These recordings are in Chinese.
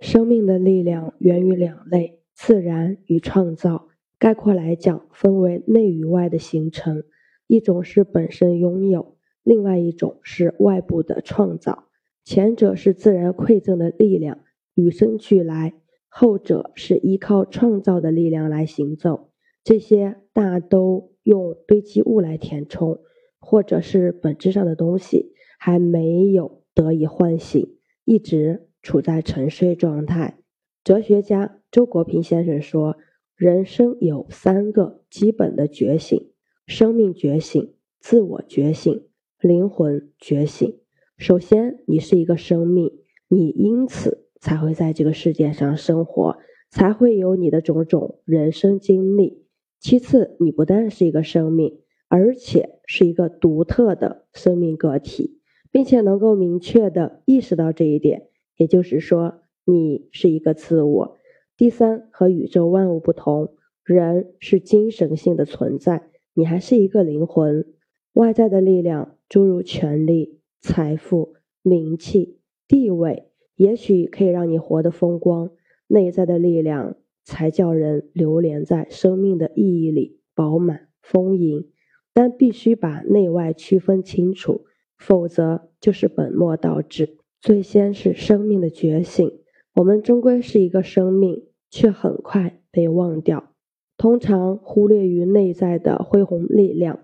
生命的力量源于两类：自然与创造。概括来讲，分为内与外的形成，一种是本身拥有，另外一种是外部的创造。前者是自然馈赠的力量，与生俱来；后者是依靠创造的力量来行走。这些大都用堆积物来填充，或者是本质上的东西还没有得以唤醒，一直处在沉睡状态。哲学家周国平先生说：“人生有三个基本的觉醒：生命觉醒、自我觉醒、灵魂觉醒。首先，你是一个生命，你因此才会在这个世界上生活，才会有你的种种人生经历。”其次，你不但是一个生命，而且是一个独特的生命个体，并且能够明确的意识到这一点，也就是说，你是一个自我。第三，和宇宙万物不同，人是精神性的存在，你还是一个灵魂。外在的力量，诸如权力、财富、名气、地位，也许可以让你活得风光；内在的力量。才叫人流连在生命的意义里，饱满丰盈。但必须把内外区分清楚，否则就是本末倒置。最先是生命的觉醒，我们终归是一个生命，却很快被忘掉。通常忽略于内在的恢宏力量，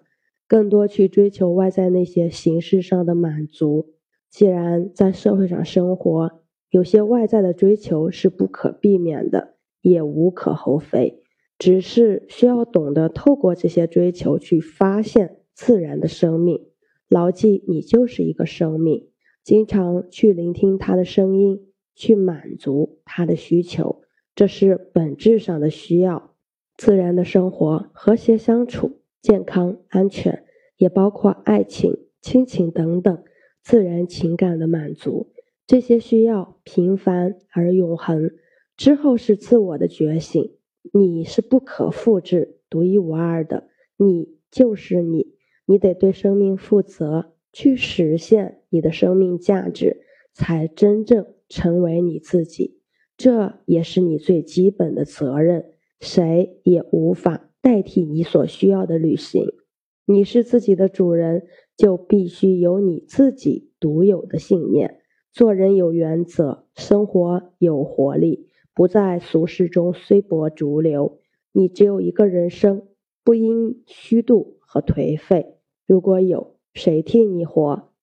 更多去追求外在那些形式上的满足。既然在社会上生活，有些外在的追求是不可避免的。也无可厚非，只是需要懂得透过这些追求去发现自然的生命，牢记你就是一个生命，经常去聆听他的声音，去满足他的需求，这是本质上的需要。自然的生活、和谐相处、健康安全，也包括爱情、亲情等等自然情感的满足，这些需要平凡而永恒。之后是自我的觉醒，你是不可复制、独一无二的，你就是你，你得对生命负责，去实现你的生命价值，才真正成为你自己。这也是你最基本的责任，谁也无法代替你所需要的旅行。你是自己的主人，就必须有你自己独有的信念。做人有原则，生活有活力。不在俗世中随波逐流，你只有一个人生，不因虚度和颓废。如果有谁替你活？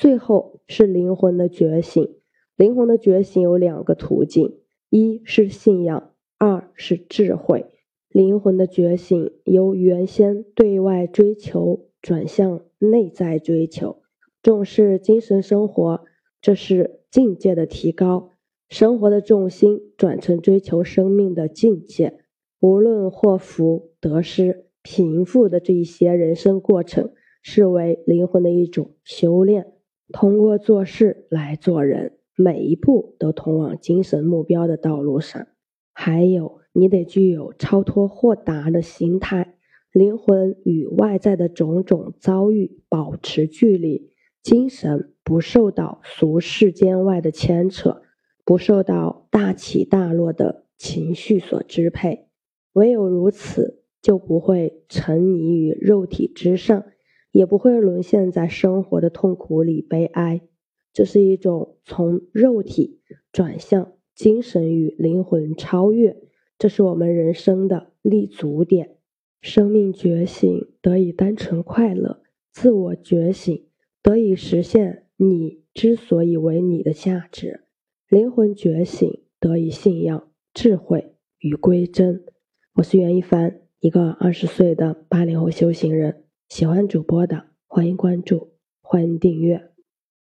最后是灵魂的觉醒。灵魂的觉醒有两个途径：一是信仰，二是智慧。灵魂的觉醒由原先对外追求转向内在追求，重视精神生活，这是境界的提高。生活的重心转成追求生命的境界，无论祸福得失、贫富的这一些人生过程，视为灵魂的一种修炼。通过做事来做人，每一步都通往精神目标的道路上。还有，你得具有超脱豁达的心态，灵魂与外在的种种遭遇保持距离，精神不受到俗世间外的牵扯。不受到大起大落的情绪所支配，唯有如此，就不会沉溺于肉体之上，也不会沦陷在生活的痛苦里悲哀。这是一种从肉体转向精神与灵魂超越，这是我们人生的立足点。生命觉醒得以单纯快乐，自我觉醒得以实现你之所以为你的价值。灵魂觉醒，得以信仰、智慧与归真。我是袁一凡，一个二十岁的八零后修行人。喜欢主播的，欢迎关注，欢迎订阅。